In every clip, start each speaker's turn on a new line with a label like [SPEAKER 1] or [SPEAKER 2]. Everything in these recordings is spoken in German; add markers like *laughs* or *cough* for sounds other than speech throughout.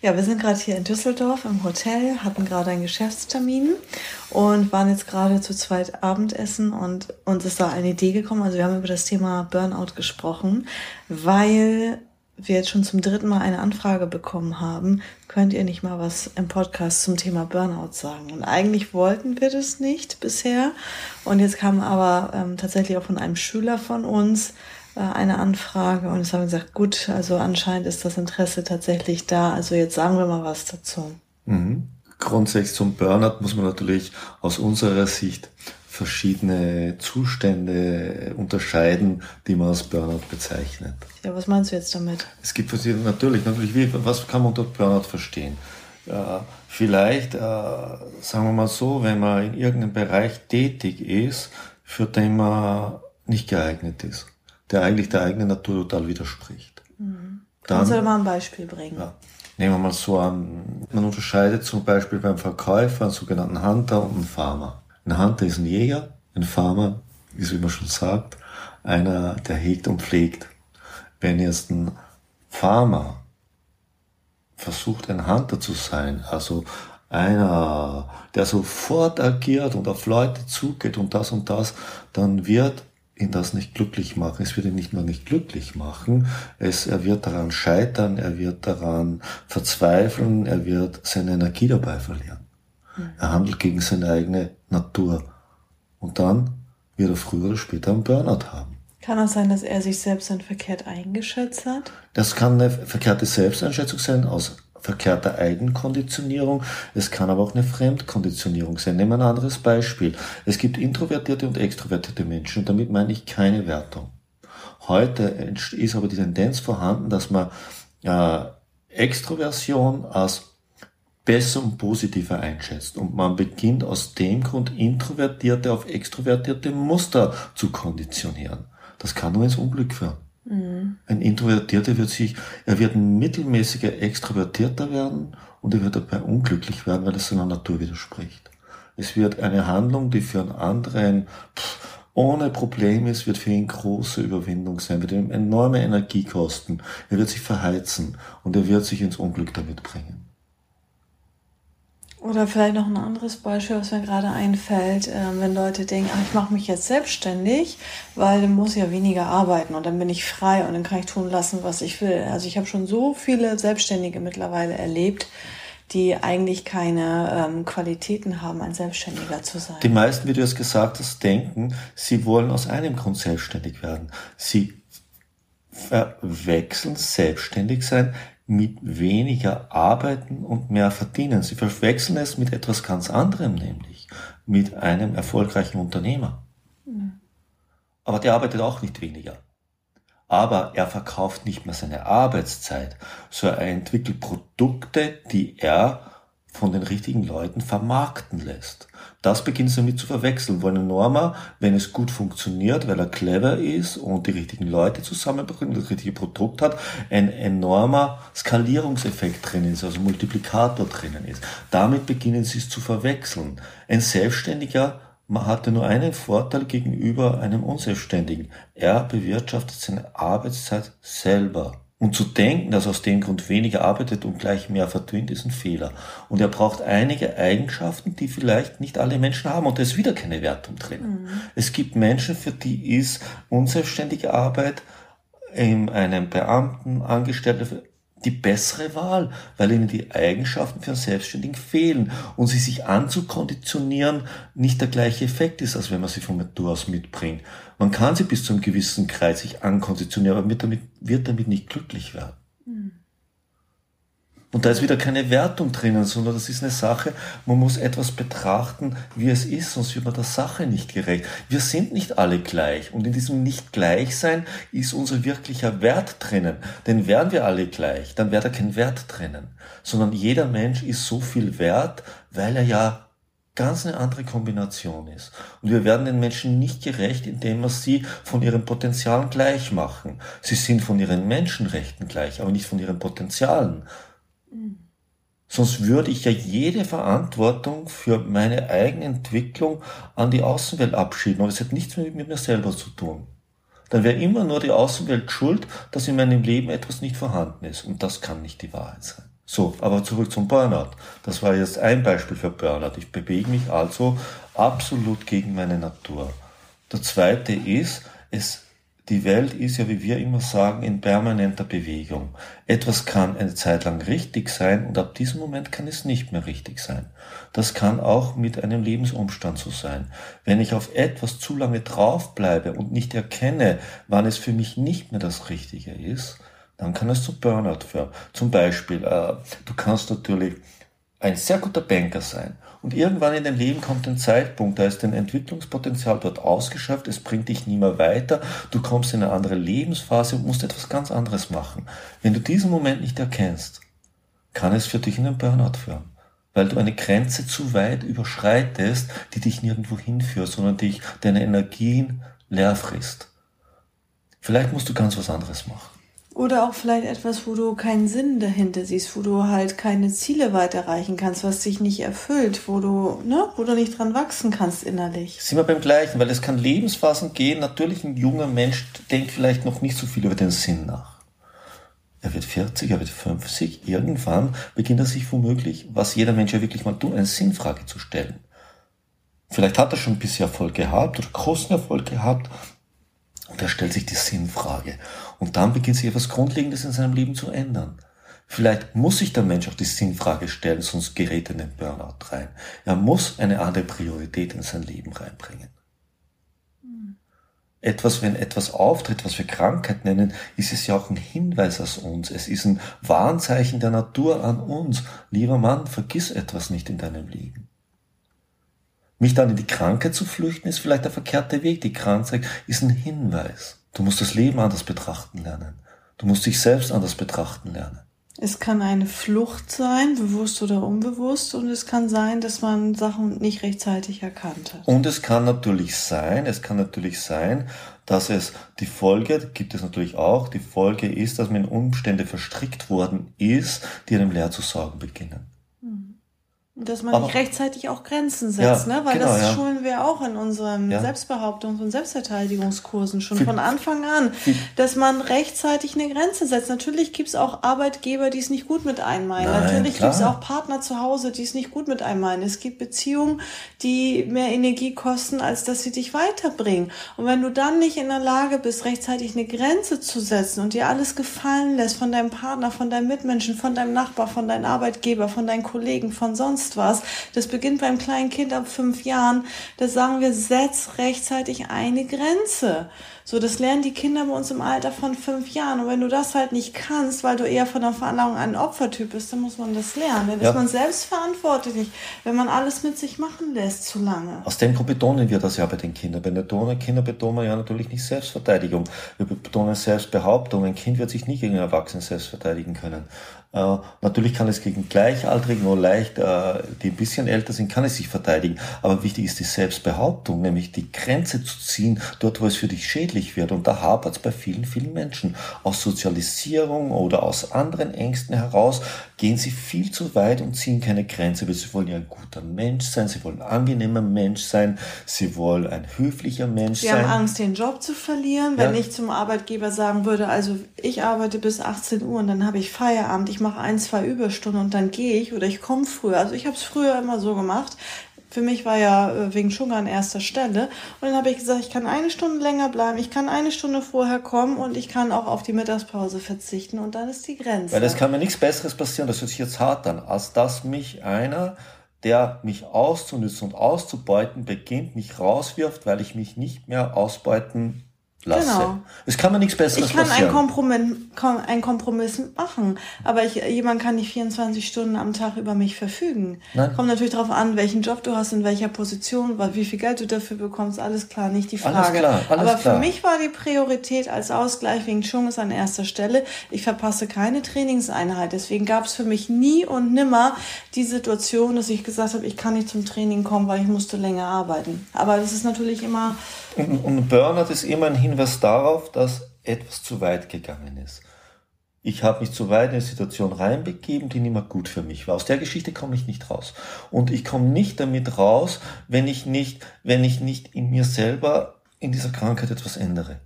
[SPEAKER 1] Ja, wir sind gerade hier in Düsseldorf im Hotel, hatten gerade einen Geschäftstermin und waren jetzt gerade zu zweit Abendessen und uns ist da eine Idee gekommen. Also wir haben über das Thema Burnout gesprochen, weil wir jetzt schon zum dritten Mal eine Anfrage bekommen haben, könnt ihr nicht mal was im Podcast zum Thema Burnout sagen? Und eigentlich wollten wir das nicht bisher. Und jetzt kam aber ähm, tatsächlich auch von einem Schüler von uns, eine Anfrage und es haben gesagt, gut, also anscheinend ist das Interesse tatsächlich da. Also jetzt sagen wir mal was dazu.
[SPEAKER 2] Mhm. Grundsätzlich zum Burnout muss man natürlich aus unserer Sicht verschiedene Zustände unterscheiden, die man als Burnout bezeichnet.
[SPEAKER 1] Ja, was meinst du jetzt damit?
[SPEAKER 2] Es gibt verschiedene, natürlich, natürlich, wie, was kann man unter Burnout verstehen? Äh, vielleicht, äh, sagen wir mal so, wenn man in irgendeinem Bereich tätig ist, für den man nicht geeignet ist der eigentlich der eigenen Natur total widerspricht.
[SPEAKER 1] Mhm. Dann, du mal ein Beispiel bringen? Ja.
[SPEAKER 2] Nehmen wir mal so an, man unterscheidet zum Beispiel beim Verkäufer einen sogenannten Hunter und einen Farmer. Ein Hunter ist ein Jäger, ein Farmer ist, wie man schon sagt, einer, der hegt und pflegt. Wenn jetzt ein Farmer versucht, ein Hunter zu sein, also einer, der sofort agiert und auf Leute zugeht und das und das, dann wird ihn das nicht glücklich machen. Es wird ihn nicht nur nicht glücklich machen, es, er wird daran scheitern, er wird daran verzweifeln, er wird seine Energie dabei verlieren. Mhm. Er handelt gegen seine eigene Natur. Und dann wird er früher oder später einen Burnout haben.
[SPEAKER 1] Kann auch sein, dass er sich selbst dann verkehrt eingeschätzt hat?
[SPEAKER 2] Das kann eine verkehrte Selbsteinschätzung sein aus verkehrter Eigenkonditionierung. Es kann aber auch eine Fremdkonditionierung sein. Nehmen wir ein anderes Beispiel. Es gibt introvertierte und extrovertierte Menschen und damit meine ich keine Wertung. Heute ist aber die Tendenz vorhanden, dass man äh, Extroversion als besser und positiver einschätzt. Und man beginnt aus dem Grund, Introvertierte auf extrovertierte Muster zu konditionieren. Das kann nur ins Unglück führen. Mhm. Ein Introvertierter wird sich, er wird ein mittelmäßiger Extrovertierter werden und er wird dabei unglücklich werden, weil es seiner Natur widerspricht. Es wird eine Handlung, die für einen anderen pff, ohne Problem ist, wird für ihn große Überwindung sein, wird ihm enorme Energie kosten. Er wird sich verheizen und er wird sich ins Unglück damit bringen.
[SPEAKER 1] Oder vielleicht noch ein anderes Beispiel, was mir gerade einfällt, äh, wenn Leute denken, ach, ich mache mich jetzt selbstständig, weil dann muss ich ja weniger arbeiten und dann bin ich frei und dann kann ich tun lassen, was ich will. Also ich habe schon so viele Selbstständige mittlerweile erlebt, die eigentlich keine ähm, Qualitäten haben, ein Selbstständiger zu sein.
[SPEAKER 2] Die meisten, wie du es gesagt hast, denken, sie wollen aus einem Grund selbstständig werden. Sie verwechseln selbstständig sein mit weniger arbeiten und mehr verdienen. Sie verwechseln es mit etwas ganz anderem, nämlich mit einem erfolgreichen Unternehmer. Mhm. Aber der arbeitet auch nicht weniger. Aber er verkauft nicht mehr seine Arbeitszeit, sondern er entwickelt Produkte, die er von den richtigen Leuten vermarkten lässt. Das beginnt damit zu verwechseln, wo ein Norma, wenn es gut funktioniert, weil er clever ist und die richtigen Leute zusammenbringt, das richtige Produkt hat, ein enormer Skalierungseffekt drin ist, also Multiplikator drinnen ist. Damit beginnen sie es zu verwechseln. Ein Selbstständiger man hatte nur einen Vorteil gegenüber einem Unselbstständigen. Er bewirtschaftet seine Arbeitszeit selber. Und zu denken, dass aus dem Grund weniger arbeitet und gleich mehr verdient, ist ein Fehler. Und er braucht einige Eigenschaften, die vielleicht nicht alle Menschen haben. Und da ist wieder keine Wertung drin. Mhm. Es gibt Menschen, für die ist unselbstständige Arbeit in einem Beamten, Angestellten, die bessere Wahl, weil ihnen die Eigenschaften für einen Selbstständigen fehlen und sie sich anzukonditionieren nicht der gleiche Effekt ist, als wenn man sie von Natur aus mitbringt. Man kann sie bis zu einem gewissen Kreis sich ankonditionieren, aber wird damit, wird damit nicht glücklich werden. Hm. Und da ist wieder keine Wertung drinnen, sondern das ist eine Sache, man muss etwas betrachten, wie es ist, sonst wird man der Sache nicht gerecht. Wir sind nicht alle gleich und in diesem Nicht-Gleichsein ist unser wirklicher Wert drinnen. Denn wären wir alle gleich, dann wäre da kein Wert drinnen, sondern jeder Mensch ist so viel wert, weil er ja ganz eine andere Kombination ist. Und wir werden den Menschen nicht gerecht, indem wir sie von ihren Potenzialen gleich machen. Sie sind von ihren Menschenrechten gleich, aber nicht von ihren Potenzialen. Sonst würde ich ja jede Verantwortung für meine eigene Entwicklung an die Außenwelt abschieben. Und es hat nichts mehr mit mir selber zu tun. Dann wäre immer nur die Außenwelt schuld, dass in meinem Leben etwas nicht vorhanden ist. Und das kann nicht die Wahrheit sein. So, aber zurück zum Burnout. Das war jetzt ein Beispiel für Burnout. Ich bewege mich also absolut gegen meine Natur. Der zweite ist, es, die Welt ist ja, wie wir immer sagen, in permanenter Bewegung. Etwas kann eine Zeit lang richtig sein und ab diesem Moment kann es nicht mehr richtig sein. Das kann auch mit einem Lebensumstand so sein. Wenn ich auf etwas zu lange draufbleibe und nicht erkenne, wann es für mich nicht mehr das Richtige ist, dann kann es zu Burnout führen. Zum Beispiel, äh, du kannst natürlich ein sehr guter Banker sein und irgendwann in dein Leben kommt ein Zeitpunkt, da ist dein Entwicklungspotenzial dort ausgeschöpft, es bringt dich nie mehr weiter, du kommst in eine andere Lebensphase und musst etwas ganz anderes machen. Wenn du diesen Moment nicht erkennst, kann es für dich in einen Burnout führen, weil du eine Grenze zu weit überschreitest, die dich nirgendwo hinführt, sondern dich deine Energien leer frisst. Vielleicht musst du ganz was anderes machen.
[SPEAKER 1] Oder auch vielleicht etwas, wo du keinen Sinn dahinter siehst, wo du halt keine Ziele weiter erreichen kannst, was dich nicht erfüllt, wo du, ne, wo du nicht dran wachsen kannst innerlich.
[SPEAKER 2] Sind wir beim Gleichen, weil es kann Lebensphasen gehen. Natürlich ein junger Mensch denkt vielleicht noch nicht so viel über den Sinn nach. Er wird 40, er wird 50. Irgendwann beginnt er sich womöglich, was jeder Mensch ja wirklich mal tut, eine Sinnfrage zu stellen. Vielleicht hat er schon ein bisschen Erfolg gehabt oder großen Erfolg gehabt und er stellt sich die Sinnfrage. Und dann beginnt sich etwas Grundlegendes in seinem Leben zu ändern. Vielleicht muss sich der Mensch auch die Sinnfrage stellen, sonst gerät er in den Burnout rein. Er muss eine andere Priorität in sein Leben reinbringen. Etwas, wenn etwas auftritt, was wir Krankheit nennen, ist es ja auch ein Hinweis aus uns. Es ist ein Warnzeichen der Natur an uns. Lieber Mann, vergiss etwas nicht in deinem Leben. Mich dann in die Krankheit zu flüchten, ist vielleicht der verkehrte Weg. Die Krankheit ist ein Hinweis. Du musst das Leben anders betrachten lernen. Du musst dich selbst anders betrachten lernen.
[SPEAKER 1] Es kann eine Flucht sein, bewusst oder unbewusst, und es kann sein, dass man Sachen nicht rechtzeitig erkannt hat.
[SPEAKER 2] Und es kann natürlich sein, es kann natürlich sein, dass es die Folge, gibt es natürlich auch, die Folge ist, dass man in Umstände verstrickt worden ist, die einem leer zu sorgen beginnen.
[SPEAKER 1] Dass man Aber, nicht rechtzeitig auch Grenzen setzt, ja, ne? Weil genau, das ja. schulen wir auch in unseren ja. Selbstbehauptungs- und Selbstverteidigungskursen schon von Anfang an, dass man rechtzeitig eine Grenze setzt. Natürlich gibt's auch Arbeitgeber, die es nicht gut mit einem meinen. Nein, Natürlich klar. gibt's auch Partner zu Hause, die es nicht gut mit einem meinen. Es gibt Beziehungen, die mehr Energie kosten, als dass sie dich weiterbringen. Und wenn du dann nicht in der Lage bist, rechtzeitig eine Grenze zu setzen und dir alles gefallen lässt von deinem Partner, von deinem Mitmenschen, von deinem Nachbar, von deinem Arbeitgeber, von deinen Kollegen, von sonst sonst was. Das beginnt beim kleinen Kind ab fünf Jahren. Da sagen wir, setz rechtzeitig eine Grenze. So, das lernen die Kinder bei uns im Alter von fünf Jahren. Und wenn du das halt nicht kannst, weil du eher von der Veranlagung ein Opfertyp bist, dann muss man das lernen. Dann ja. ist man selbst verantwortlich, wenn man alles mit sich machen lässt zu lange.
[SPEAKER 2] Aus dem Grund betonen wir das ja bei den Kindern. Bei den Kindern betonen wir ja natürlich nicht Selbstverteidigung. Wir betonen Selbstbehauptung. Ein Kind wird sich nie gegen einen Erwachsenen selbst verteidigen können. Äh, natürlich kann es gegen Gleichaltrige nur leicht, äh, die ein bisschen älter sind, kann es sich verteidigen. Aber wichtig ist die Selbstbehauptung, nämlich die Grenze zu ziehen, dort wo es für dich schädlich wird. Und da hapert es bei vielen, vielen Menschen. Aus Sozialisierung oder aus anderen Ängsten heraus gehen sie viel zu weit und ziehen keine Grenze, weil sie wollen ja ein guter Mensch sein, sie wollen ein angenehmer Mensch sein, sie wollen ein höflicher Mensch
[SPEAKER 1] sie
[SPEAKER 2] sein.
[SPEAKER 1] Sie haben Angst, den Job zu verlieren. Wenn ja. ich zum Arbeitgeber sagen würde, also ich arbeite bis 18 Uhr und dann habe ich Feierabend, ich ich mache ein, zwei Überstunden und dann gehe ich oder ich komme früher. Also ich habe es früher immer so gemacht. Für mich war ja äh, wegen Sugar an erster Stelle. Und dann habe ich gesagt, ich kann eine Stunde länger bleiben, ich kann eine Stunde vorher kommen und ich kann auch auf die Mittagspause verzichten und dann ist die Grenze.
[SPEAKER 2] Weil es kann mir nichts Besseres passieren, das hört sich jetzt hart an, als dass mich einer, der mich auszunutzen und auszubeuten beginnt, mich rauswirft, weil ich mich nicht mehr ausbeuten lasse. Genau. Es kann mir nichts Besseres
[SPEAKER 1] Ich kann passieren. einen Kompromiss, einen Kompromiss machen, aber ich, jemand kann nicht 24 Stunden am Tag über mich verfügen. Nein. Kommt natürlich darauf an, welchen Job du hast, in welcher Position, wie viel Geld du dafür bekommst, alles klar, nicht die Frage. Alles klar, alles aber klar. für mich war die Priorität als Ausgleich wegen Chung ist an erster Stelle. Ich verpasse keine Trainingseinheit, deswegen gab es für mich nie und nimmer die Situation, dass ich gesagt habe, ich kann nicht zum Training kommen, weil ich musste länger arbeiten. Aber das ist natürlich immer
[SPEAKER 2] und, und Burnout ist immer ein Hinweis darauf, dass etwas zu weit gegangen ist. Ich habe mich zu weit in eine Situation reinbegeben, die nicht mehr gut für mich war. Aus der Geschichte komme ich nicht raus. Und ich komme nicht damit raus, wenn ich nicht, wenn ich nicht in mir selber in dieser Krankheit etwas ändere.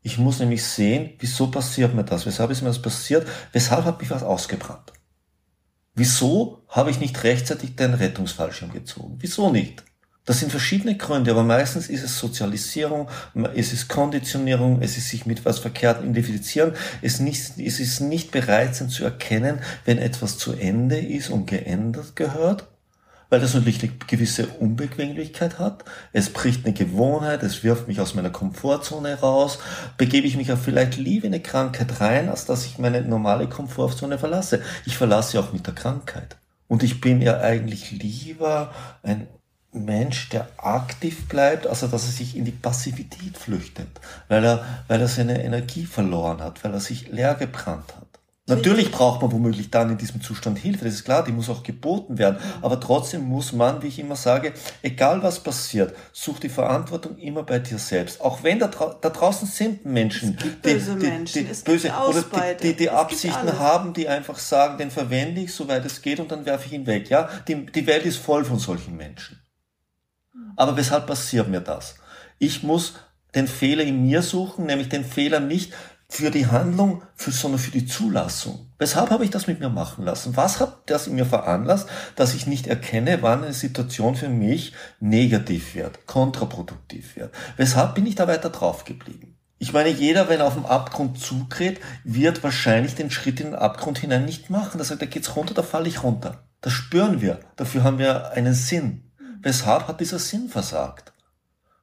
[SPEAKER 2] Ich muss nämlich sehen, wieso passiert mir das? Weshalb ist mir das passiert? Weshalb hat mich was ausgebrannt? Wieso habe ich nicht rechtzeitig den Rettungsfallschirm gezogen? Wieso nicht? Das sind verschiedene Gründe, aber meistens ist es Sozialisierung, es ist Konditionierung, es ist sich mit was verkehrt identifizieren, es, nicht, es ist nicht bereit sein zu erkennen, wenn etwas zu Ende ist und geändert gehört, weil das natürlich eine gewisse Unbequemlichkeit hat. Es bricht eine Gewohnheit, es wirft mich aus meiner Komfortzone raus, begebe ich mich auch vielleicht lieber in eine Krankheit rein, als dass ich meine normale Komfortzone verlasse. Ich verlasse auch mit der Krankheit. Und ich bin ja eigentlich lieber ein Mensch, der aktiv bleibt, also dass er sich in die Passivität flüchtet, weil er, weil er seine Energie verloren hat, weil er sich leer gebrannt hat. Natürlich braucht man womöglich dann in diesem Zustand Hilfe, das ist klar, die muss auch geboten werden. Aber trotzdem muss man, wie ich immer sage, egal was passiert, such die Verantwortung immer bei dir selbst. Auch wenn da, da draußen sind Menschen, die, böse die, Menschen, die, böse oder die, die, die Absichten haben, die einfach sagen, den verwende ich, soweit es geht, und dann werfe ich ihn weg. Ja, die, die Welt ist voll von solchen Menschen. Aber weshalb passiert mir das? Ich muss den Fehler in mir suchen, nämlich den Fehler nicht für die Handlung, für, sondern für die Zulassung. Weshalb habe ich das mit mir machen lassen? Was hat das in mir veranlasst, dass ich nicht erkenne, wann eine Situation für mich negativ wird, kontraproduktiv wird? Weshalb bin ich da weiter drauf geblieben? Ich meine, jeder, wenn er auf den Abgrund zugreht, wird wahrscheinlich den Schritt in den Abgrund hinein nicht machen. Da sagt, da geht's runter, da falle ich runter. Das spüren wir. Dafür haben wir einen Sinn. Weshalb hat dieser Sinn versagt?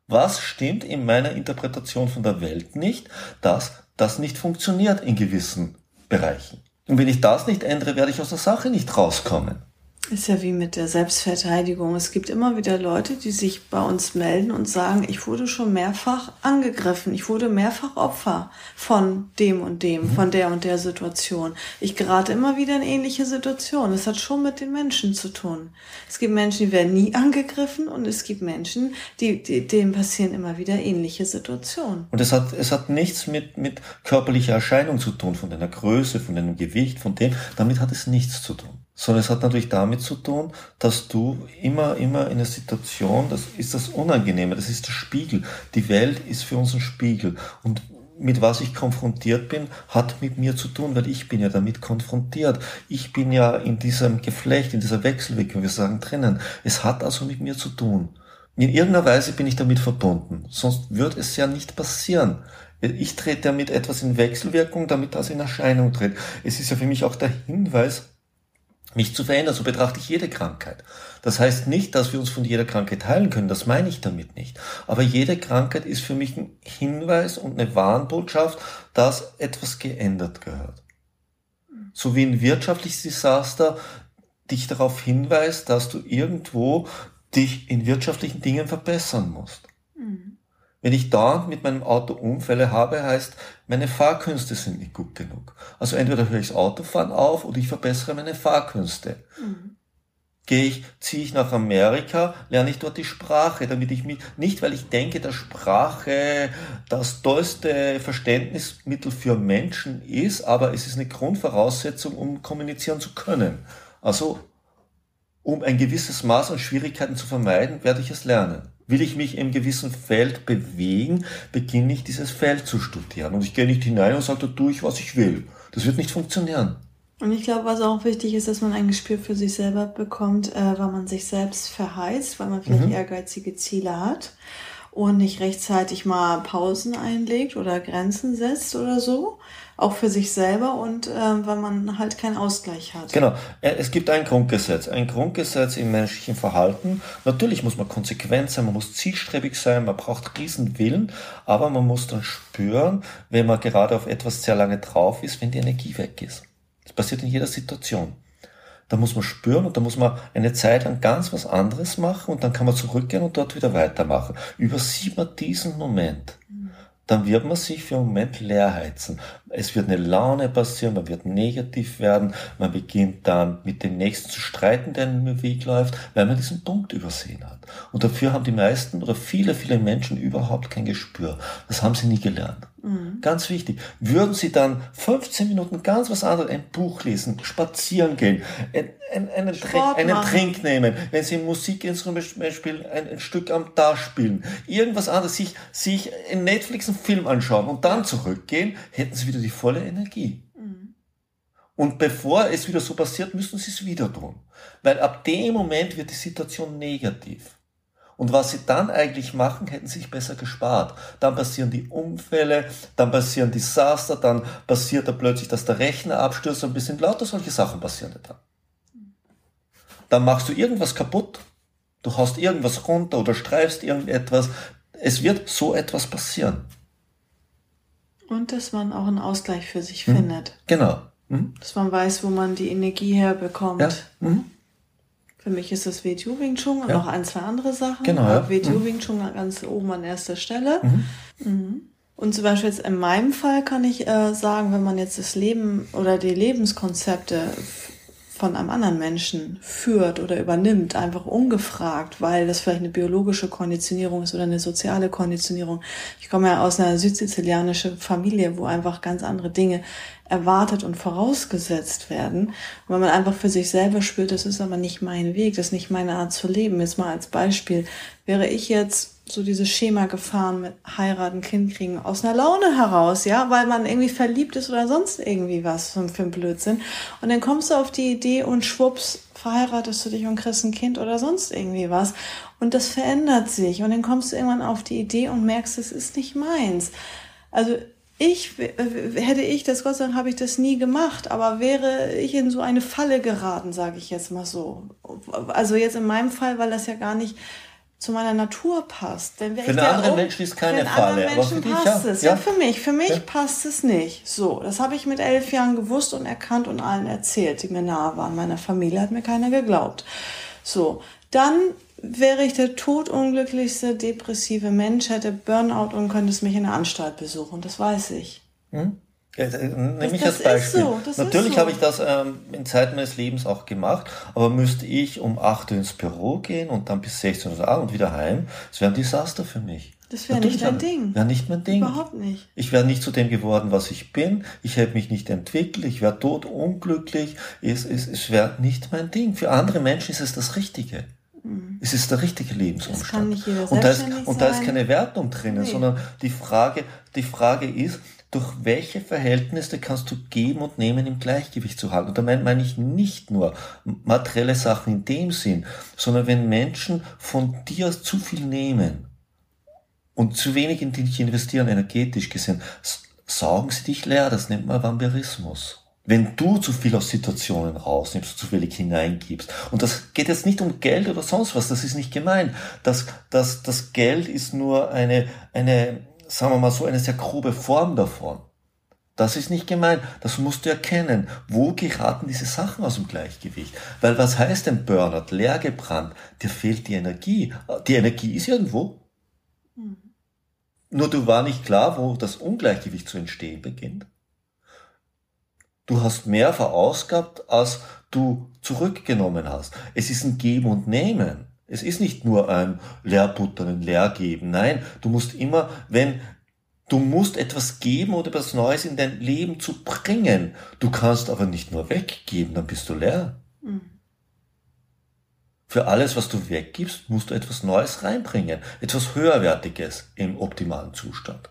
[SPEAKER 2] Was stimmt in meiner Interpretation von der Welt nicht, dass das nicht funktioniert in gewissen Bereichen? Und wenn ich das nicht ändere, werde ich aus der Sache nicht rauskommen.
[SPEAKER 1] Ist ja wie mit der Selbstverteidigung. Es gibt immer wieder Leute, die sich bei uns melden und sagen, ich wurde schon mehrfach angegriffen, ich wurde mehrfach Opfer von dem und dem, mhm. von der und der Situation. Ich gerate immer wieder in ähnliche Situationen. Es hat schon mit den Menschen zu tun. Es gibt Menschen, die werden nie angegriffen und es gibt Menschen, die, die denen passieren immer wieder ähnliche Situationen.
[SPEAKER 2] Und es hat, es hat nichts mit, mit körperlicher Erscheinung zu tun, von deiner Größe, von deinem Gewicht, von dem. Damit hat es nichts zu tun sondern es hat natürlich damit zu tun, dass du immer, immer in einer Situation, das ist das Unangenehme, das ist der Spiegel. Die Welt ist für uns ein Spiegel. Und mit was ich konfrontiert bin, hat mit mir zu tun, weil ich bin ja damit konfrontiert. Ich bin ja in diesem Geflecht, in dieser Wechselwirkung, wir sagen drinnen. Es hat also mit mir zu tun. In irgendeiner Weise bin ich damit verbunden. Sonst wird es ja nicht passieren. Ich trete damit etwas in Wechselwirkung, damit das in Erscheinung tritt. Es ist ja für mich auch der Hinweis, mich zu verändern. So betrachte ich jede Krankheit. Das heißt nicht, dass wir uns von jeder Krankheit heilen können. Das meine ich damit nicht. Aber jede Krankheit ist für mich ein Hinweis und eine Warnbotschaft, dass etwas geändert gehört. So wie ein wirtschaftliches Desaster dich darauf hinweist, dass du irgendwo dich in wirtschaftlichen Dingen verbessern musst. Mhm. Wenn ich dauernd mit meinem Auto Unfälle habe, heißt, meine Fahrkünste sind nicht gut genug. Also entweder höre ich das Autofahren auf oder ich verbessere meine Fahrkünste. Mhm. Gehe ich, ziehe ich nach Amerika, lerne ich dort die Sprache, damit ich mich, nicht weil ich denke, dass Sprache das tollste Verständnismittel für Menschen ist, aber es ist eine Grundvoraussetzung, um kommunizieren zu können. Also, um ein gewisses Maß an Schwierigkeiten zu vermeiden, werde ich es lernen. Will ich mich im gewissen Feld bewegen, beginne ich dieses Feld zu studieren. Und ich gehe nicht hinein und sage, da tue ich, was ich will. Das wird nicht funktionieren.
[SPEAKER 1] Und ich glaube, was auch wichtig ist, dass man ein Gespür für sich selber bekommt, äh, weil man sich selbst verheizt, weil man vielleicht mhm. ehrgeizige Ziele hat und nicht rechtzeitig mal Pausen einlegt oder Grenzen setzt oder so, auch für sich selber und äh, weil man halt keinen Ausgleich hat.
[SPEAKER 2] Genau, äh, es gibt ein Grundgesetz, ein Grundgesetz im menschlichen Verhalten. Natürlich muss man konsequent sein, man muss zielstrebig sein, man braucht riesen Willen, aber man muss dann spüren, wenn man gerade auf etwas sehr lange drauf ist, wenn die Energie weg ist. Das passiert in jeder Situation. Da muss man spüren und da muss man eine Zeit lang ganz was anderes machen und dann kann man zurückgehen und dort wieder weitermachen. Übersieht man diesen Moment dann wird man sich für einen Moment leer heizen. Es wird eine Laune passieren, man wird negativ werden, man beginnt dann mit dem Nächsten zu streiten, der in den Weg läuft, weil man diesen Punkt übersehen hat. Und dafür haben die meisten oder viele, viele Menschen überhaupt kein Gespür. Das haben sie nie gelernt. Mhm. Ganz wichtig. Würden Sie dann 15 Minuten ganz was anderes, ein Buch lesen, spazieren gehen, ein, ein, einen, Trink, einen Trink nehmen, wenn Sie Musikinstrument spielen, ein, ein Stück am Tag spielen, irgendwas anderes, sich, sich in Netflix einen Film anschauen und dann zurückgehen, hätten Sie wieder die volle Energie. Und bevor es wieder so passiert, müssen Sie es wieder tun. Weil ab dem Moment wird die Situation negativ. Und was sie dann eigentlich machen, hätten sie sich besser gespart. Dann passieren die Unfälle, dann passieren Desaster, dann passiert da plötzlich, dass der Rechner abstürzt und ein bisschen lauter solche Sachen passieren dann. Dann machst du irgendwas kaputt, du haust irgendwas runter oder streifst irgendetwas. Es wird so etwas passieren.
[SPEAKER 1] Und dass man auch einen Ausgleich für sich mhm. findet.
[SPEAKER 2] Genau.
[SPEAKER 1] Mhm. Dass man weiß, wo man die Energie herbekommt. Ja. Mhm. Für mich ist das WTU Wing Chun und ja. noch ein, zwei andere Sachen. Genau. Ja. WTU mhm. Wing Chun ganz oben an erster Stelle. Mhm. Mhm. Und zum Beispiel jetzt in meinem Fall kann ich äh, sagen, wenn man jetzt das Leben oder die Lebenskonzepte von einem anderen Menschen führt oder übernimmt, einfach ungefragt, weil das vielleicht eine biologische Konditionierung ist oder eine soziale Konditionierung. Ich komme ja aus einer südsizilianischen Familie, wo einfach ganz andere Dinge erwartet und vorausgesetzt werden. Wenn man einfach für sich selber spürt, das ist aber nicht mein Weg, das ist nicht meine Art zu leben. Jetzt mal als Beispiel, wäre ich jetzt so dieses Schema gefahren mit heiraten, Kind kriegen aus einer Laune heraus, ja, weil man irgendwie verliebt ist oder sonst irgendwie was für ein Blödsinn. Und dann kommst du auf die Idee und schwupps, verheiratest du dich und kriegst ein Kind oder sonst irgendwie was. Und das verändert sich. Und dann kommst du irgendwann auf die Idee und merkst, es ist nicht meins. Also ich, hätte ich das, Gott sei Dank habe ich das nie gemacht, aber wäre ich in so eine Falle geraten, sage ich jetzt mal so. Also jetzt in meinem Fall, weil das ja gar nicht zu meiner Natur passt. Denn für einen anderen Menschen ist keine Falle, aber für dich passt ja. es. Ja. ja, für mich, für mich ja. passt es nicht. So, das habe ich mit elf Jahren gewusst und erkannt und allen erzählt, die mir nahe waren. Meiner Familie hat mir keiner geglaubt. So, dann wäre ich der todunglücklichste, depressive Mensch, hätte Burnout und könnte es mich in der Anstalt besuchen. Das weiß ich. Hm?
[SPEAKER 2] Ja, nehme ich als Beispiel. So, Natürlich so. habe ich das ähm, in Zeit meines Lebens auch gemacht, aber müsste ich um 8 Uhr ins Büro gehen und dann bis 16 Uhr und wieder heim, das wäre ein Desaster für mich. Das wäre nicht dein Ding. Wäre nicht mein Ding. Überhaupt nicht. Ich wäre nicht zu dem geworden, was ich bin. Ich hätte mich nicht entwickelt. Ich wäre tot unglücklich. Es, es, es wäre nicht mein Ding. Für andere Menschen ist es das Richtige. Mhm. Es ist der richtige Lebensumstand. Und da ist, und da ist keine Wertung drinnen, nee. sondern die Frage, die Frage ist, durch welche Verhältnisse kannst du geben und nehmen im Gleichgewicht zu halten. Und damit meine ich nicht nur materielle Sachen in dem Sinn, sondern wenn Menschen von dir zu viel nehmen und zu wenig in dich investieren, energetisch gesehen, saugen sie dich leer. Das nennt man Vampirismus wenn du zu viel aus Situationen rausnimmst, zu wenig hineingibst. Und das geht jetzt nicht um Geld oder sonst was, das ist nicht gemeint. Das, das, das Geld ist nur eine, eine, sagen wir mal so, eine sehr grobe Form davon. Das ist nicht gemein. Das musst du erkennen. Wo geraten diese Sachen aus dem Gleichgewicht? Weil was heißt denn Burnout? Leer gebrannt. Dir fehlt die Energie. Die Energie ist irgendwo. Mhm. Nur du war nicht klar, wo das Ungleichgewicht zu entstehen beginnt. Du hast mehr verausgabt, als du zurückgenommen hast. Es ist ein Geben und Nehmen. Es ist nicht nur ein Leerbuttern, ein Leergeben. Nein, du musst immer, wenn du musst etwas geben oder etwas Neues in dein Leben zu bringen. Du kannst aber nicht nur weggeben, dann bist du leer. Mhm. Für alles, was du weggibst, musst du etwas Neues reinbringen, etwas Höherwertiges im optimalen Zustand.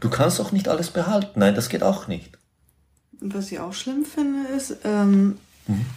[SPEAKER 2] Du kannst auch nicht alles behalten. Nein, das geht auch nicht.
[SPEAKER 1] Was ich auch schlimm finde, ist, ähm,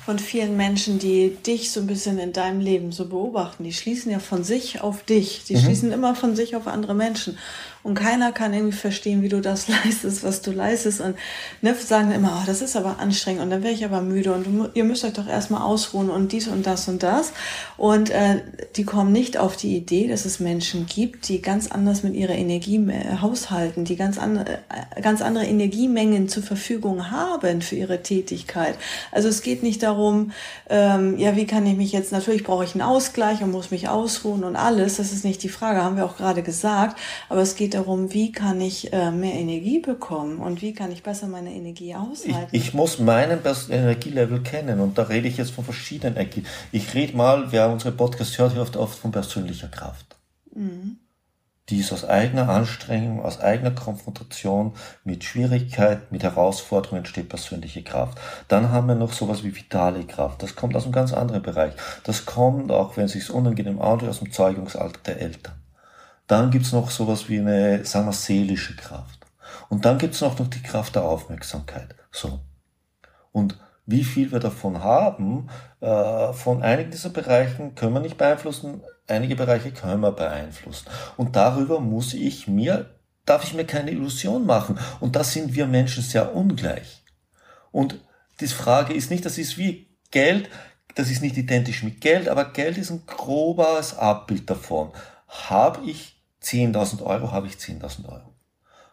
[SPEAKER 1] von vielen Menschen, die dich so ein bisschen in deinem Leben so beobachten. Die schließen ja von sich auf dich. Die mhm. schließen immer von sich auf andere Menschen. Und keiner kann irgendwie verstehen, wie du das *laughs* leistest, was du leistest. Und ne, sagen immer, oh, das ist aber anstrengend und dann wäre ich aber müde und du, ihr müsst euch doch erstmal ausruhen und dies und das und das. Und äh, die kommen nicht auf die Idee, dass es Menschen gibt, die ganz anders mit ihrer Energie äh, haushalten, die ganz, an, äh, ganz andere Energiemengen zur Verfügung haben für ihre Tätigkeit. Also es geht nicht darum, ähm, ja, wie kann ich mich jetzt, natürlich brauche ich einen Ausgleich und muss mich ausruhen und alles. Das ist nicht die Frage, haben wir auch gerade gesagt. Aber es geht darum, wie kann ich äh, mehr Energie bekommen und wie kann ich besser meine Energie aushalten.
[SPEAKER 2] Ich, ich muss meinen Energielevel kennen und da rede ich jetzt von verschiedenen Energien. Ich rede mal, wer unsere Podcast hört, hört oft von persönlicher Kraft. Mhm. Die ist aus eigener Anstrengung, aus eigener Konfrontation mit Schwierigkeit, mit Herausforderungen entsteht persönliche Kraft. Dann haben wir noch sowas wie vitale Kraft. Das kommt aus einem ganz anderen Bereich. Das kommt, auch wenn es sich unangenehm anhört, aus dem Zeugungsalter der Eltern. Dann gibt's noch sowas wie eine, sagen wir, seelische Kraft. Und dann gibt's noch, noch die Kraft der Aufmerksamkeit. So. Und wie viel wir davon haben, äh, von einigen dieser Bereichen können wir nicht beeinflussen, einige Bereiche können wir beeinflussen. Und darüber muss ich mir, darf ich mir keine Illusion machen. Und da sind wir Menschen sehr ungleich. Und die Frage ist nicht, das ist wie Geld, das ist nicht identisch mit Geld, aber Geld ist ein grobes Abbild davon. Habe ich 10.000 Euro habe ich 10.000 Euro.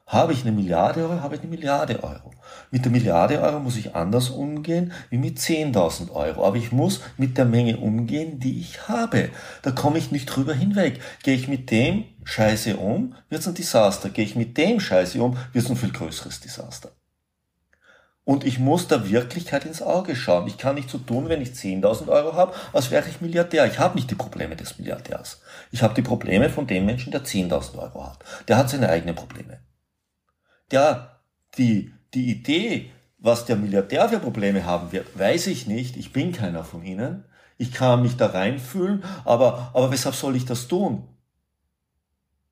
[SPEAKER 2] Habe ich eine Milliarde Euro, habe ich eine Milliarde Euro. Mit der Milliarde Euro muss ich anders umgehen wie mit 10.000 Euro. Aber ich muss mit der Menge umgehen, die ich habe. Da komme ich nicht drüber hinweg. Gehe ich mit dem Scheiße um, wird es ein Desaster. Gehe ich mit dem Scheiße um, wird es ein viel größeres Desaster. Und ich muss der Wirklichkeit ins Auge schauen. Ich kann nicht so tun, wenn ich 10.000 Euro habe, als wäre ich Milliardär. Ich habe nicht die Probleme des Milliardärs. Ich habe die Probleme von dem Menschen, der 10.000 Euro hat. Der hat seine eigenen Probleme. Der, die, die Idee, was der Milliardär für Probleme haben wird, weiß ich nicht. Ich bin keiner von ihnen. Ich kann mich da reinfühlen, aber, aber weshalb soll ich das tun?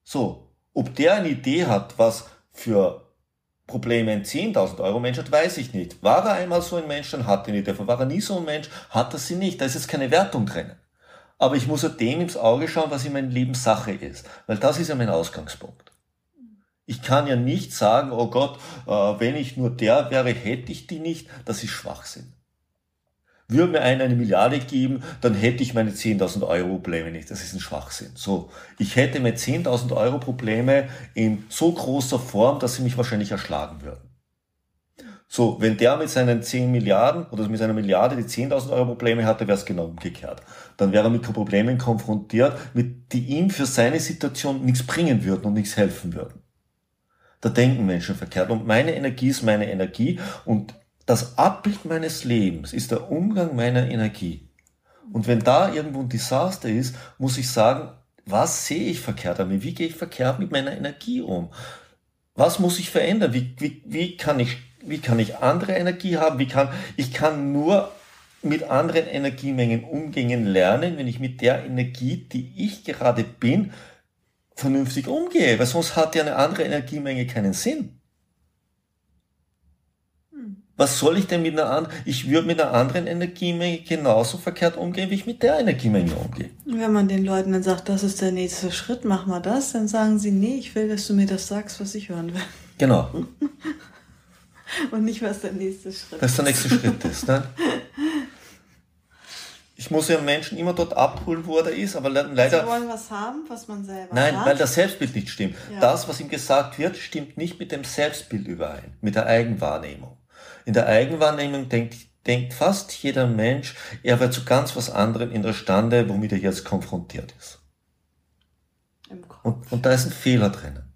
[SPEAKER 2] So. Ob der eine Idee hat, was für Probleme ein 10.000 Euro Mensch hat, weiß ich nicht. War er einmal so ein Mensch, dann hat er nicht. Davon war er nie so ein Mensch, hat er sie nicht. Da ist jetzt keine Wertung drin. Aber ich muss ja dem ins Auge schauen, was in meinem Leben Sache ist. Weil das ist ja mein Ausgangspunkt. Ich kann ja nicht sagen, oh Gott, äh, wenn ich nur der wäre, hätte ich die nicht. Das ist Schwachsinn. Würde mir einer eine Milliarde geben, dann hätte ich meine 10.000 Euro Probleme nicht. Das ist ein Schwachsinn. So, ich hätte mir 10.000 Euro Probleme in so großer Form, dass sie mich wahrscheinlich erschlagen würden. So, wenn der mit seinen 10 Milliarden oder mit seiner Milliarde die 10.000 Euro Probleme hatte, wäre es genau umgekehrt. Dann wäre er mit Problemen konfrontiert, mit, die ihm für seine Situation nichts bringen würden und nichts helfen würden. Da denken Menschen verkehrt. Und meine Energie ist meine Energie und das Abbild meines Lebens ist der Umgang meiner Energie. Und wenn da irgendwo ein Desaster ist, muss ich sagen, was sehe ich verkehrt an mir? Wie gehe ich verkehrt mit meiner Energie um? Was muss ich verändern? Wie, wie, wie, kann, ich, wie kann ich andere Energie haben? Wie kann, ich kann nur mit anderen Energiemengen umgehen lernen, wenn ich mit der Energie, die ich gerade bin, vernünftig umgehe. Weil sonst hat ja eine andere Energiemenge keinen Sinn. Was soll ich denn mit einer anderen? Ich würde mit einer anderen Energiemenge genauso verkehrt umgehen, wie ich mit der Energiemenge umgehe.
[SPEAKER 1] Wenn man den Leuten dann sagt, das ist der nächste Schritt, mach mal das, dann sagen sie, nee, ich will, dass du mir das sagst, was ich hören will.
[SPEAKER 2] Genau. *laughs*
[SPEAKER 1] Und nicht, was der nächste Schritt ist.
[SPEAKER 2] Was der nächste Schritt ist. Ne? *laughs* Ich muss ja Menschen immer dort abholen, wo er da ist, aber leider.
[SPEAKER 1] Sie wollen was haben, was man selber
[SPEAKER 2] Nein, hat. weil das Selbstbild nicht stimmt. Ja. Das, was ihm gesagt wird, stimmt nicht mit dem Selbstbild überein, mit der Eigenwahrnehmung. In der Eigenwahrnehmung denkt, denkt fast jeder Mensch, er wäre zu ganz was anderem in der Stande, womit er jetzt konfrontiert ist. Und, und da ist ein Fehler drinnen.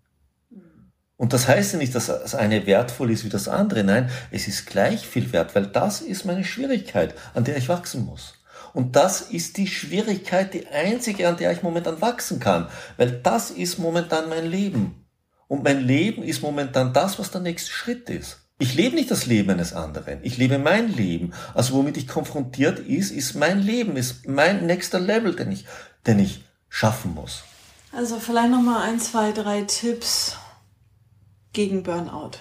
[SPEAKER 2] Und das heißt ja nicht, dass das eine wertvoll ist wie das andere. Nein, es ist gleich viel wert, weil das ist meine Schwierigkeit, an der ich wachsen muss. Und das ist die Schwierigkeit, die einzige, an der ich momentan wachsen kann. Weil das ist momentan mein Leben. Und mein Leben ist momentan das, was der nächste Schritt ist. Ich lebe nicht das Leben eines anderen. Ich lebe mein Leben. Also womit ich konfrontiert ist, ist mein Leben, ist mein nächster Level, den ich, den ich schaffen muss.
[SPEAKER 1] Also vielleicht nochmal ein, zwei, drei Tipps gegen Burnout.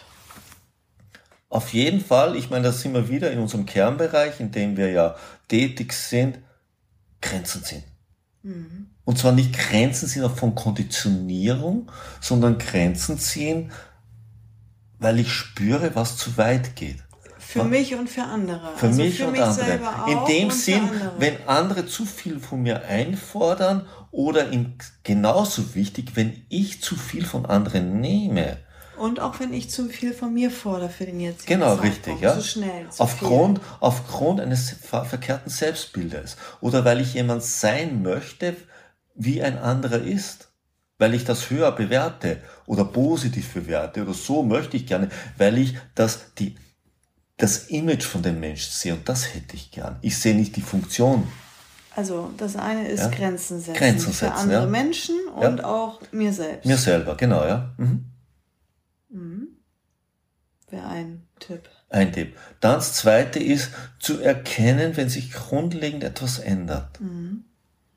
[SPEAKER 2] auf jeden Fall, ich meine, da sind wir wieder in unserem Kernbereich, in dem wir ja tätig sind, Grenzen ziehen. Mhm. Und zwar nicht Grenzen ziehen von Konditionierung, sondern Grenzen ziehen, weil ich spüre, was zu weit geht.
[SPEAKER 1] Für was? mich und für andere.
[SPEAKER 2] Für also mich für und mich andere. In dem Sinn, wenn andere zu viel von mir einfordern oder in, genauso wichtig, wenn ich zu viel von anderen nehme.
[SPEAKER 1] Und auch wenn ich zu viel von mir fordere für den jetzigen
[SPEAKER 2] Genau, Zeitpunkt. richtig, ja. Zu schnell. Zu aufgrund, viel. aufgrund eines verkehrten Selbstbildes. Oder weil ich jemand sein möchte, wie ein anderer ist. Weil ich das höher bewerte oder positiv bewerte oder so möchte ich gerne, weil ich das, die, das Image von dem Menschen sehe und das hätte ich gern. Ich sehe nicht die Funktion.
[SPEAKER 1] Also das eine ist ja? Grenzen setzen. Grenzen setzen. Für andere ja? Menschen und ja? auch mir selbst.
[SPEAKER 2] Mir selber, genau, ja. Mhm.
[SPEAKER 1] Mhm. Wäre ein Tipp.
[SPEAKER 2] Ein Tipp. Dann das zweite ist, zu erkennen, wenn sich grundlegend etwas ändert. Mhm.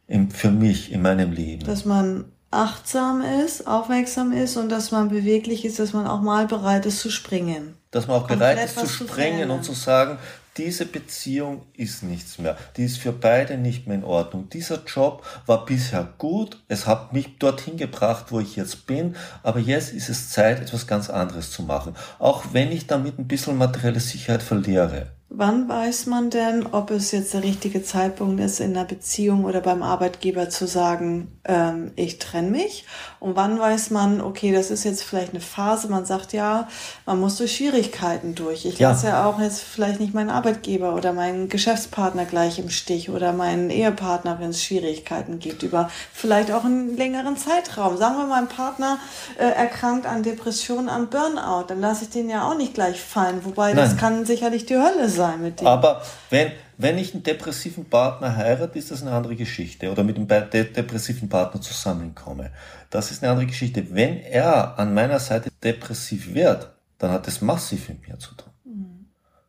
[SPEAKER 2] Im, für mich, in meinem Leben.
[SPEAKER 1] Dass man achtsam ist, aufmerksam ist und dass man beweglich ist, dass man auch mal bereit ist zu springen.
[SPEAKER 2] Dass man auch bereit ist zu springen zu und zu sagen, diese Beziehung ist nichts mehr. Die ist für beide nicht mehr in Ordnung. Dieser Job war bisher gut. Es hat mich dorthin gebracht, wo ich jetzt bin. Aber jetzt ist es Zeit, etwas ganz anderes zu machen. Auch wenn ich damit ein bisschen materielle Sicherheit verliere.
[SPEAKER 1] Wann weiß man denn, ob es jetzt der richtige Zeitpunkt ist, in einer Beziehung oder beim Arbeitgeber zu sagen, ähm, ich trenne mich? Und wann weiß man, okay, das ist jetzt vielleicht eine Phase, man sagt ja, man muss durch Schwierigkeiten durch. Ich ja. lasse ja auch jetzt vielleicht nicht meinen Arbeitgeber oder meinen Geschäftspartner gleich im Stich oder meinen Ehepartner, wenn es Schwierigkeiten gibt, über vielleicht auch einen längeren Zeitraum. Sagen wir, mein Partner äh, erkrankt an Depressionen, an Burnout, dann lasse ich den ja auch nicht gleich fallen. Wobei Nein. das kann sicherlich die Hölle sein sein mit
[SPEAKER 2] dem. Aber wenn, wenn ich einen depressiven Partner heirate, ist das eine andere Geschichte. Oder mit einem depressiven Partner zusammenkomme. Das ist eine andere Geschichte. Wenn er an meiner Seite depressiv wird, dann hat es massiv mit mir zu tun. Mhm.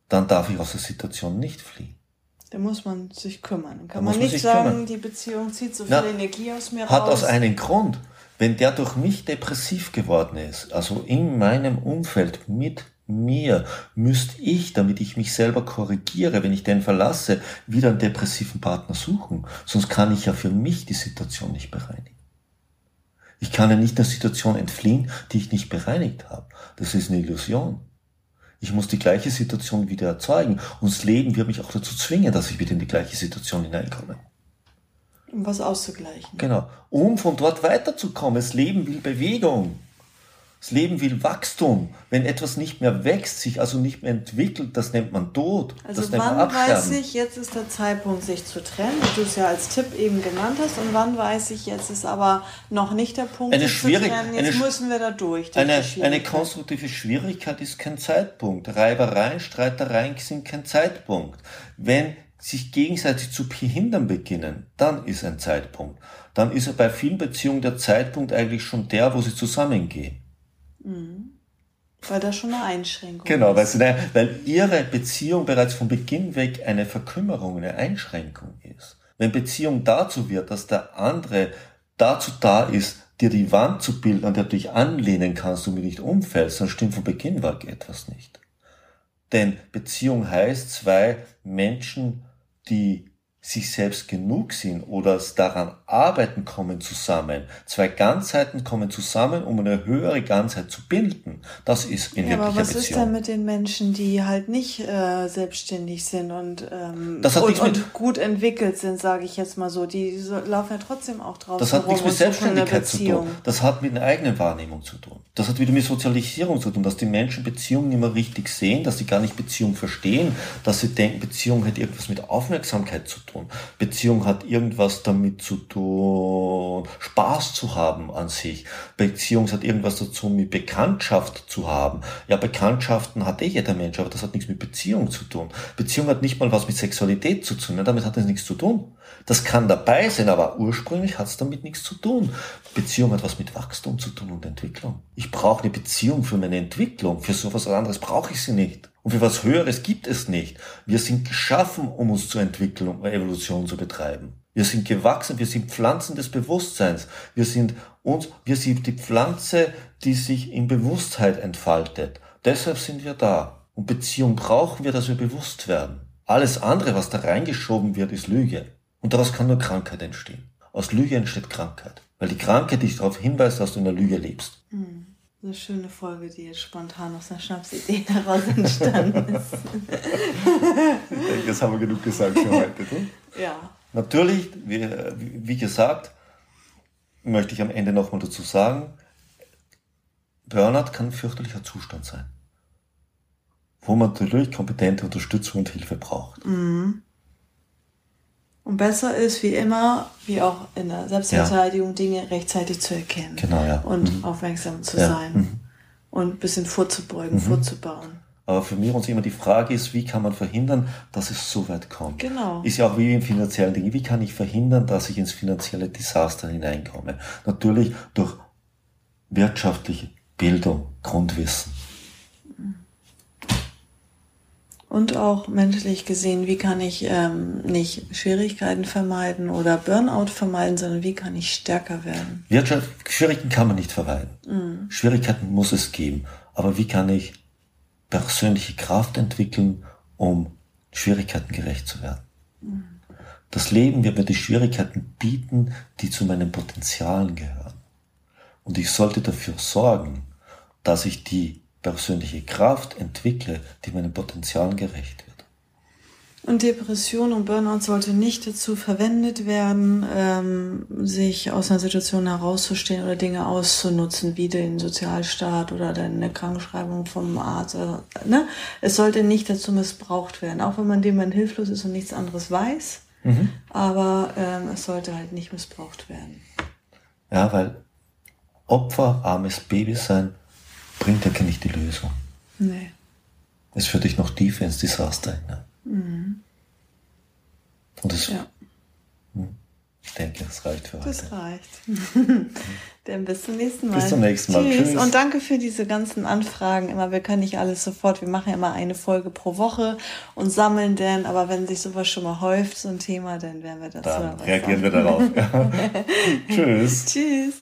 [SPEAKER 2] Dann darf ich aus der Situation nicht fliehen.
[SPEAKER 1] Da muss man sich kümmern. Dann kann da man nicht sagen, kümmern. die Beziehung zieht so viel Na, Energie aus mir
[SPEAKER 2] hat raus. Hat aus einem Grund. Wenn der durch mich depressiv geworden ist, also in meinem Umfeld mit mir müsste ich, damit ich mich selber korrigiere, wenn ich den verlasse, wieder einen depressiven Partner suchen. Sonst kann ich ja für mich die Situation nicht bereinigen. Ich kann ja nicht der Situation entfliehen, die ich nicht bereinigt habe. Das ist eine Illusion. Ich muss die gleiche Situation wieder erzeugen. Und das Leben wird mich auch dazu zwingen, dass ich wieder in die gleiche Situation hineinkomme.
[SPEAKER 1] Um was auszugleichen.
[SPEAKER 2] Genau. Um von dort weiterzukommen. Das Leben will Bewegung. Das Leben will Wachstum. Wenn etwas nicht mehr wächst, sich also nicht mehr entwickelt, das nennt man Tod.
[SPEAKER 1] Also
[SPEAKER 2] das
[SPEAKER 1] wann weiß ich, jetzt ist der Zeitpunkt, sich zu trennen, wie du es ja als Tipp eben genannt hast, und wann weiß ich, jetzt ist aber noch nicht der Punkt,
[SPEAKER 2] eine sich zu trennen,
[SPEAKER 1] jetzt eine, müssen wir da durch.
[SPEAKER 2] durch eine, eine konstruktive Schwierigkeit ist kein Zeitpunkt. Reibereien, Streitereien sind kein Zeitpunkt. Wenn sich gegenseitig zu behindern beginnen, dann ist ein Zeitpunkt. Dann ist er bei vielen Beziehungen der Zeitpunkt eigentlich schon der, wo sie zusammengehen.
[SPEAKER 1] Mhm. Weil das schon eine Einschränkung
[SPEAKER 2] genau, ist. Genau, weil, weil ihre Beziehung bereits von Beginn weg eine Verkümmerung, eine Einschränkung ist. Wenn Beziehung dazu wird, dass der andere dazu da ist, dir die Wand zu bilden, an der du dich anlehnen kannst und mir nicht umfällst, dann stimmt von Beginn weg etwas nicht. Denn Beziehung heißt zwei Menschen, die sich selbst genug sind oder daran arbeiten, kommen zusammen. Zwei Ganzheiten kommen zusammen, um eine höhere Ganzheit zu bilden. Das ist in ja, wirklicher aber was Beziehung. ist
[SPEAKER 1] denn mit den Menschen, die halt nicht äh, selbstständig sind und, ähm, und, und gut entwickelt sind, sage ich jetzt mal so. Die laufen ja trotzdem auch draußen
[SPEAKER 2] Das hat nichts mit Selbstständigkeit zu tun. Das hat mit einer eigenen Wahrnehmung zu tun. Das hat wieder mit Sozialisierung zu tun, dass die Menschen Beziehungen immer richtig sehen, dass sie gar nicht Beziehung verstehen, dass sie denken, Beziehung hat irgendwas mit Aufmerksamkeit zu tun. Beziehung hat irgendwas damit zu tun, Spaß zu haben an sich. Beziehung hat irgendwas dazu mit Bekanntschaft zu haben. Ja, Bekanntschaften hat eh jeder Mensch, aber das hat nichts mit Beziehung zu tun. Beziehung hat nicht mal was mit Sexualität zu tun, ja, damit hat es nichts zu tun. Das kann dabei sein, aber ursprünglich hat es damit nichts zu tun. Beziehung hat was mit Wachstum zu tun und Entwicklung. Ich brauche eine Beziehung für meine Entwicklung. Für sowas anderes brauche ich sie nicht. Und für was Höheres gibt es nicht. Wir sind geschaffen, um uns zur Entwicklung und Evolution zu betreiben. Wir sind gewachsen, wir sind Pflanzen des Bewusstseins. Wir sind uns, wir sind die Pflanze, die sich in Bewusstheit entfaltet. Deshalb sind wir da Und Beziehung brauchen wir, dass wir bewusst werden. Alles andere, was da reingeschoben wird, ist Lüge. Und daraus kann nur Krankheit entstehen. Aus Lüge entsteht Krankheit. Weil die Krankheit dich darauf hinweist, dass du in der Lüge lebst.
[SPEAKER 1] Hm. Eine schöne Folge, die jetzt spontan aus einer Schnapsidee *laughs* heraus entstanden ist.
[SPEAKER 2] ich denke, das haben wir genug gesagt für heute. Du?
[SPEAKER 1] Ja.
[SPEAKER 2] Natürlich, wie, wie gesagt, möchte ich am Ende nochmal dazu sagen, Burnout kann ein fürchterlicher Zustand sein, wo man natürlich kompetente Unterstützung und Hilfe braucht.
[SPEAKER 1] Mhm. Und besser ist, wie immer, wie auch in der Selbstverteidigung, ja. Dinge rechtzeitig zu erkennen.
[SPEAKER 2] Genau, ja.
[SPEAKER 1] Und mhm. aufmerksam zu ja. sein. Mhm. Und ein bisschen vorzubeugen, mhm. vorzubauen.
[SPEAKER 2] Aber für mich uns immer die Frage ist, wie kann man verhindern, dass es so weit kommt?
[SPEAKER 1] Genau.
[SPEAKER 2] Ist ja auch wie im finanziellen Ding. Wie kann ich verhindern, dass ich ins finanzielle Desaster hineinkomme? Natürlich durch wirtschaftliche Bildung, Grundwissen.
[SPEAKER 1] Und auch menschlich gesehen, wie kann ich ähm, nicht Schwierigkeiten vermeiden oder Burnout vermeiden, sondern wie kann ich stärker werden?
[SPEAKER 2] Wirtschaft, Schwierigkeiten kann man nicht vermeiden. Mhm. Schwierigkeiten muss es geben. Aber wie kann ich persönliche Kraft entwickeln, um Schwierigkeiten gerecht zu werden? Mhm. Das Leben wird mir die Schwierigkeiten bieten, die zu meinen Potenzialen gehören. Und ich sollte dafür sorgen, dass ich die persönliche Kraft entwickle, die meinen Potenzialen gerecht wird.
[SPEAKER 1] Und Depression und Burnout sollte nicht dazu verwendet werden, ähm, sich aus einer Situation herauszustehen oder Dinge auszunutzen, wie den Sozialstaat oder eine Krankschreibung vom Arzt. Oder, ne? Es sollte nicht dazu missbraucht werden, auch wenn man dem man hilflos ist und nichts anderes weiß. Mhm. Aber ähm, es sollte halt nicht missbraucht werden.
[SPEAKER 2] Ja, weil Opfer, armes Baby sein, bringt ja nicht die Lösung.
[SPEAKER 1] Nee.
[SPEAKER 2] Es führt dich noch tiefer ins Desaster hinein. Mhm. Und das, ja. Hm, ich denke, das reicht für
[SPEAKER 1] heute. Das reicht. *laughs* Dann bis zum nächsten Mal.
[SPEAKER 2] Bis zum nächsten Mal.
[SPEAKER 1] Tschüss. Tschüss. Und danke für diese ganzen Anfragen. Immer, wir können nicht alles sofort. Wir machen ja immer eine Folge pro Woche und sammeln dann. Aber wenn sich sowas schon mal häuft, so ein Thema, dann werden wir das
[SPEAKER 2] Dann reagieren wir darauf. *laughs* *laughs* Tschüss.
[SPEAKER 1] Tschüss.